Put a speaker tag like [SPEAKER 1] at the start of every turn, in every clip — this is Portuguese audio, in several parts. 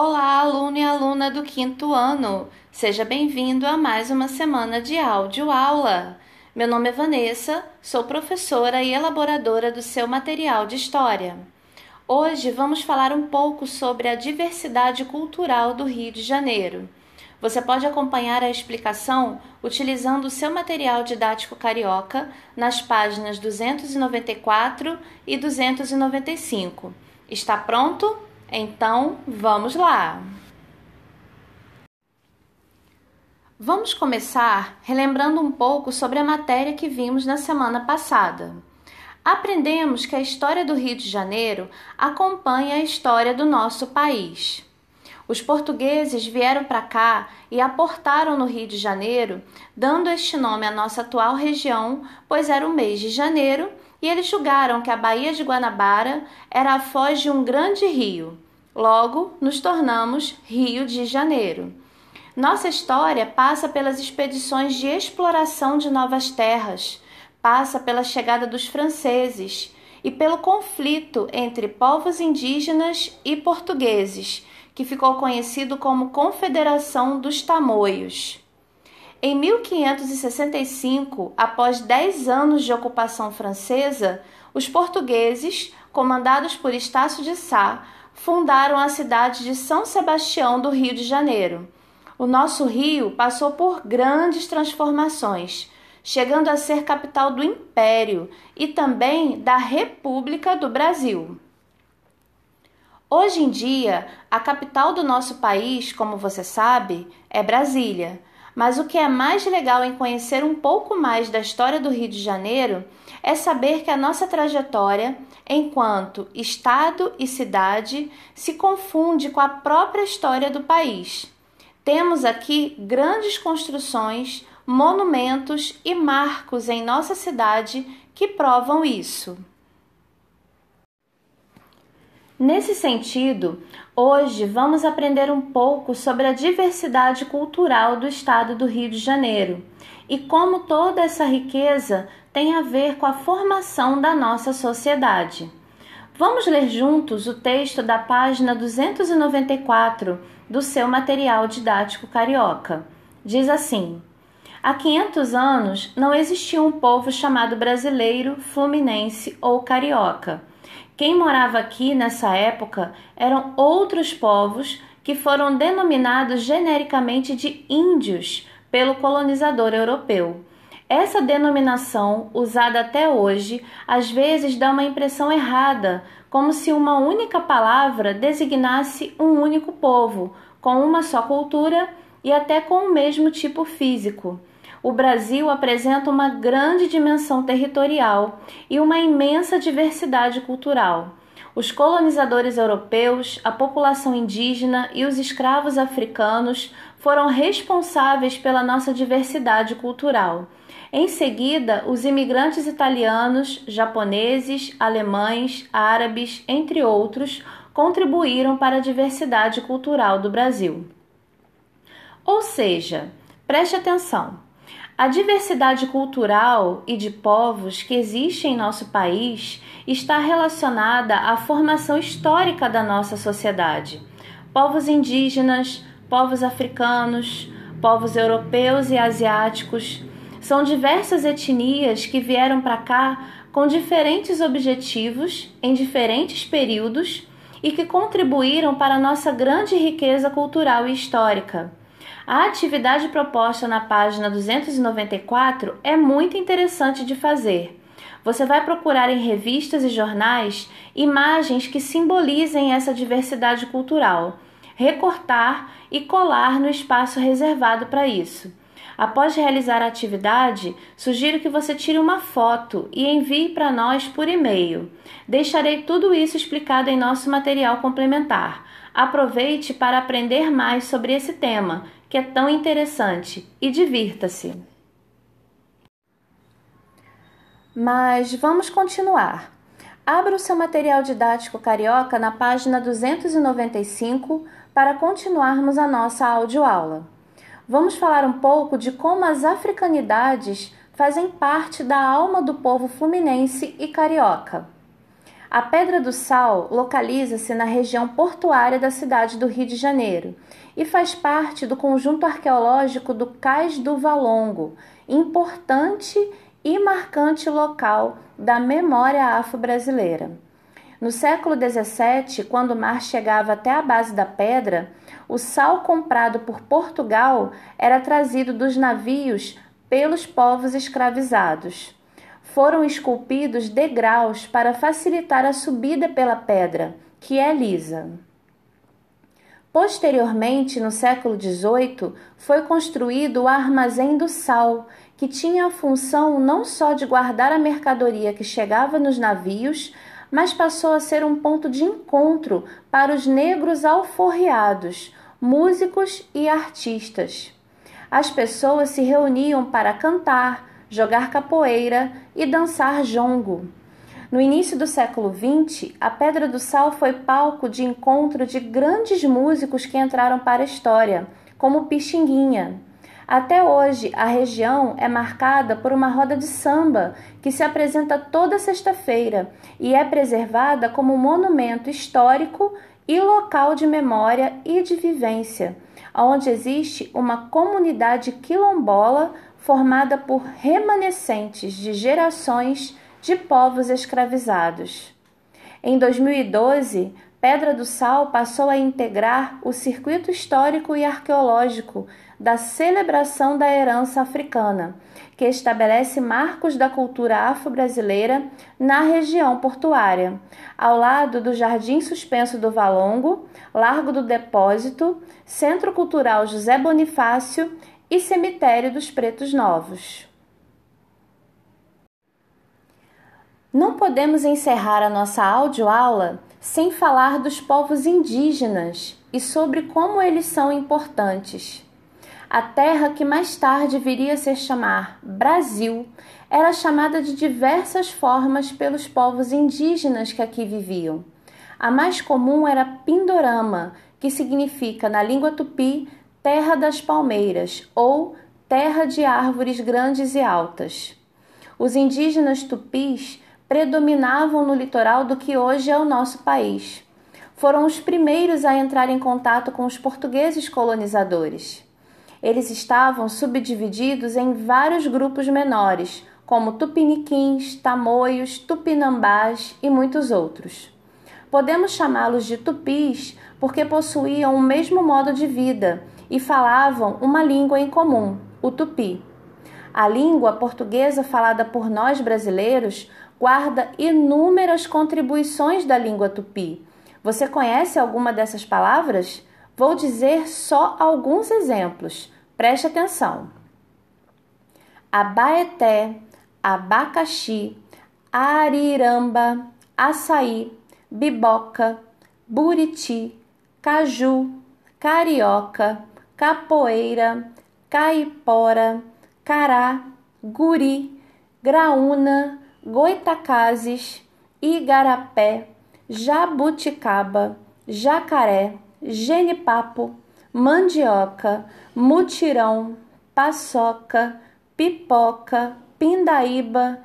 [SPEAKER 1] Olá, aluno e aluna do quinto ano! Seja bem-vindo a mais uma semana de áudio aula. Meu nome é Vanessa, sou professora e elaboradora do seu material de história. Hoje vamos falar um pouco sobre a diversidade cultural do Rio de Janeiro. Você pode acompanhar a explicação utilizando o seu material didático carioca nas páginas 294 e 295. Está pronto? Então, vamos lá! Vamos começar relembrando um pouco sobre a matéria que vimos na semana passada. Aprendemos que a história do Rio de Janeiro acompanha a história do nosso país. Os portugueses vieram para cá e aportaram no Rio de Janeiro, dando este nome à nossa atual região, pois era o mês de janeiro e eles julgaram que a Baía de Guanabara era a foz de um grande rio. Logo, nos tornamos Rio de Janeiro. Nossa história passa pelas expedições de exploração de novas terras, passa pela chegada dos franceses e pelo conflito entre povos indígenas e portugueses, que ficou conhecido como Confederação dos Tamoios. Em 1565, após dez anos de ocupação francesa, os portugueses, comandados por Estácio de Sá, fundaram a cidade de São Sebastião do Rio de Janeiro. O nosso rio passou por grandes transformações, chegando a ser capital do Império e também da República do Brasil. Hoje em dia, a capital do nosso país, como você sabe, é Brasília mas o que é mais legal em conhecer um pouco mais da história do Rio de Janeiro é saber que a nossa trajetória, enquanto Estado e cidade, se confunde com a própria história do país. Temos aqui grandes construções, monumentos e marcos em nossa cidade que provam isso. Nesse sentido, hoje vamos aprender um pouco sobre a diversidade cultural do estado do Rio de Janeiro e como toda essa riqueza tem a ver com a formação da nossa sociedade. Vamos ler juntos o texto da página 294 do seu material didático carioca. Diz assim: Há 500 anos não existia um povo chamado brasileiro, fluminense ou carioca quem morava aqui nessa época eram outros povos que foram denominados genericamente de índios pelo colonizador europeu. Essa denominação, usada até hoje, às vezes dá uma impressão errada, como se uma única palavra designasse um único povo, com uma só cultura e até com o mesmo tipo físico o Brasil apresenta uma grande dimensão territorial e uma imensa diversidade cultural. Os colonizadores europeus, a população indígena e os escravos africanos foram responsáveis pela nossa diversidade cultural. Em seguida, os imigrantes italianos, japoneses, alemães, árabes, entre outros, contribuíram para a diversidade cultural do Brasil. Ou seja, preste atenção. A diversidade cultural e de povos que existe em nosso país está relacionada à formação histórica da nossa sociedade. Povos indígenas, povos africanos, povos europeus e asiáticos são diversas etnias que vieram para cá com diferentes objetivos em diferentes períodos e que contribuíram para a nossa grande riqueza cultural e histórica. A atividade proposta na página 294 é muito interessante de fazer. Você vai procurar em revistas e jornais imagens que simbolizem essa diversidade cultural, recortar e colar no espaço reservado para isso. Após realizar a atividade, sugiro que você tire uma foto e envie para nós por e-mail. Deixarei tudo isso explicado em nosso material complementar. Aproveite para aprender mais sobre esse tema que é tão interessante e divirta-se. Mas vamos continuar. Abra o seu material didático carioca na página 295 para continuarmos a nossa audioaula. Vamos falar um pouco de como as africanidades fazem parte da alma do povo fluminense e carioca. A Pedra do Sal localiza-se na região portuária da cidade do Rio de Janeiro e faz parte do conjunto arqueológico do Cais do Valongo, importante e marcante local da memória afro-brasileira. No século XVII, quando o mar chegava até a base da pedra, o sal comprado por Portugal era trazido dos navios pelos povos escravizados foram esculpidos degraus para facilitar a subida pela pedra, que é lisa. Posteriormente, no século XVIII, foi construído o Armazém do Sal, que tinha a função não só de guardar a mercadoria que chegava nos navios, mas passou a ser um ponto de encontro para os negros alforriados, músicos e artistas. As pessoas se reuniam para cantar, jogar capoeira e dançar jongo. No início do século XX, a Pedra do Sal foi palco de encontro de grandes músicos que entraram para a história, como Pixinguinha. Até hoje, a região é marcada por uma roda de samba que se apresenta toda sexta-feira e é preservada como monumento histórico e local de memória e de vivência, onde existe uma comunidade quilombola formada por remanescentes de gerações de povos escravizados. Em 2012, Pedra do Sal passou a integrar o circuito histórico e arqueológico da celebração da herança africana, que estabelece marcos da cultura afro-brasileira na região portuária, ao lado do Jardim Suspenso do Valongo, Largo do Depósito, Centro Cultural José Bonifácio e Cemitério dos Pretos Novos. Não podemos encerrar a nossa audioaula sem falar dos povos indígenas e sobre como eles são importantes. A terra que mais tarde viria a ser chamar Brasil era chamada de diversas formas pelos povos indígenas que aqui viviam. A mais comum era Pindorama, que significa na língua tupi terra das palmeiras ou terra de árvores grandes e altas. Os indígenas tupis predominavam no litoral do que hoje é o nosso país. Foram os primeiros a entrar em contato com os portugueses colonizadores. Eles estavam subdivididos em vários grupos menores, como tupiniquins, tamoios, tupinambás e muitos outros. Podemos chamá-los de tupis porque possuíam o mesmo modo de vida e falavam uma língua em comum, o tupi. A língua portuguesa falada por nós brasileiros guarda inúmeras contribuições da língua tupi. Você conhece alguma dessas palavras? Vou dizer só alguns exemplos. Preste atenção. Abaeté, abacaxi, ariramba, açaí, biboca, buriti, caju, carioca, capoeira, caipora, cará, guri, graúna, goitacazes, igarapé, jabuticaba, jacaré, genipapo, mandioca, mutirão, paçoca, pipoca, pindaíba,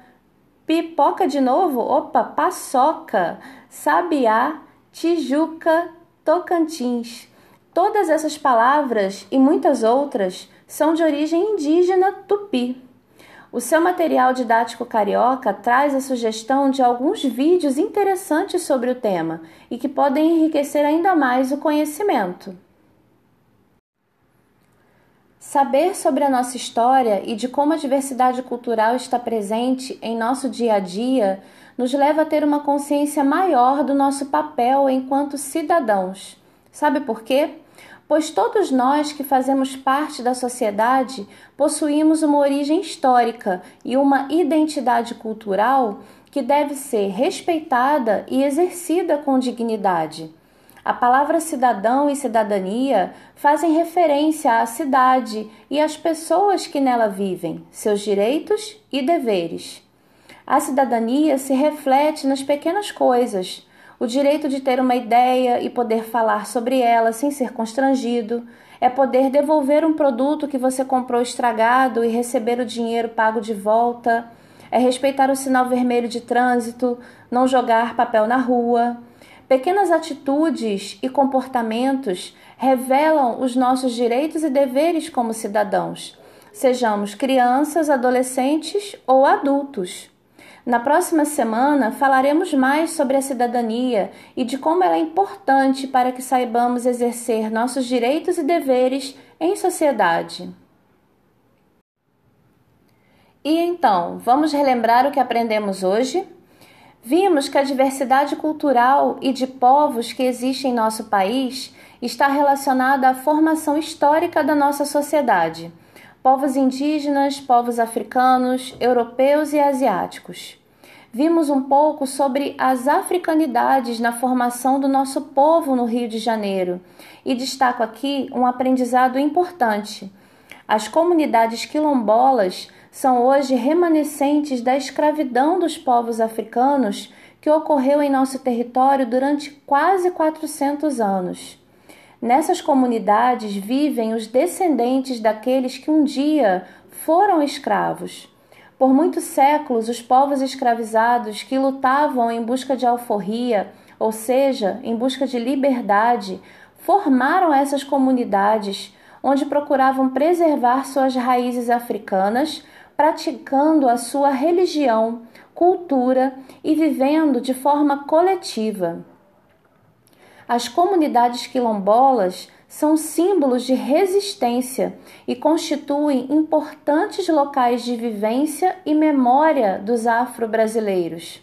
[SPEAKER 1] pipoca de novo, opa, paçoca, sabiá, tijuca, tocantins. Todas essas palavras e muitas outras são de origem indígena tupi. O seu material didático carioca traz a sugestão de alguns vídeos interessantes sobre o tema e que podem enriquecer ainda mais o conhecimento. Saber sobre a nossa história e de como a diversidade cultural está presente em nosso dia a dia nos leva a ter uma consciência maior do nosso papel enquanto cidadãos. Sabe por quê? Pois todos nós que fazemos parte da sociedade possuímos uma origem histórica e uma identidade cultural que deve ser respeitada e exercida com dignidade. A palavra cidadão e cidadania fazem referência à cidade e às pessoas que nela vivem, seus direitos e deveres. A cidadania se reflete nas pequenas coisas o direito de ter uma ideia e poder falar sobre ela sem ser constrangido, é poder devolver um produto que você comprou estragado e receber o dinheiro pago de volta, é respeitar o sinal vermelho de trânsito, não jogar papel na rua. Pequenas atitudes e comportamentos revelam os nossos direitos e deveres como cidadãos, sejamos crianças, adolescentes ou adultos. Na próxima semana falaremos mais sobre a cidadania e de como ela é importante para que saibamos exercer nossos direitos e deveres em sociedade. E então, vamos relembrar o que aprendemos hoje? Vimos que a diversidade cultural e de povos que existe em nosso país está relacionada à formação histórica da nossa sociedade povos indígenas, povos africanos, europeus e asiáticos. Vimos um pouco sobre as africanidades na formação do nosso povo no Rio de Janeiro e destaco aqui um aprendizado importante. As comunidades quilombolas são hoje remanescentes da escravidão dos povos africanos que ocorreu em nosso território durante quase 400 anos. Nessas comunidades vivem os descendentes daqueles que um dia foram escravos. Por muitos séculos, os povos escravizados que lutavam em busca de alforria, ou seja, em busca de liberdade, formaram essas comunidades onde procuravam preservar suas raízes africanas, praticando a sua religião, cultura e vivendo de forma coletiva. As comunidades quilombolas são símbolos de resistência e constituem importantes locais de vivência e memória dos afro-brasileiros.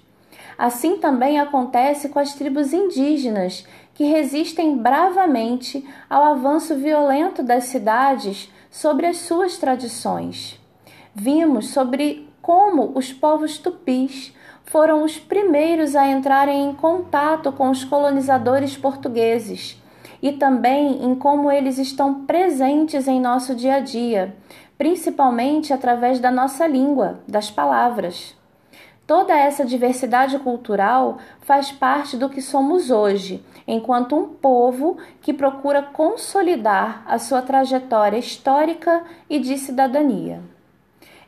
[SPEAKER 1] Assim também acontece com as tribos indígenas, que resistem bravamente ao avanço violento das cidades sobre as suas tradições. Vimos sobre como os povos tupis foram os primeiros a entrarem em contato com os colonizadores portugueses e também em como eles estão presentes em nosso dia a dia, principalmente através da nossa língua, das palavras. Toda essa diversidade cultural faz parte do que somos hoje, enquanto um povo que procura consolidar a sua trajetória histórica e de cidadania.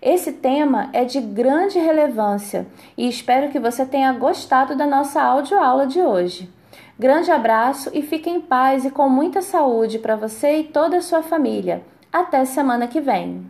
[SPEAKER 1] Esse tema é de grande relevância e espero que você tenha gostado da nossa audioaula de hoje. Grande abraço e fique em paz e com muita saúde para você e toda a sua família. Até semana que vem!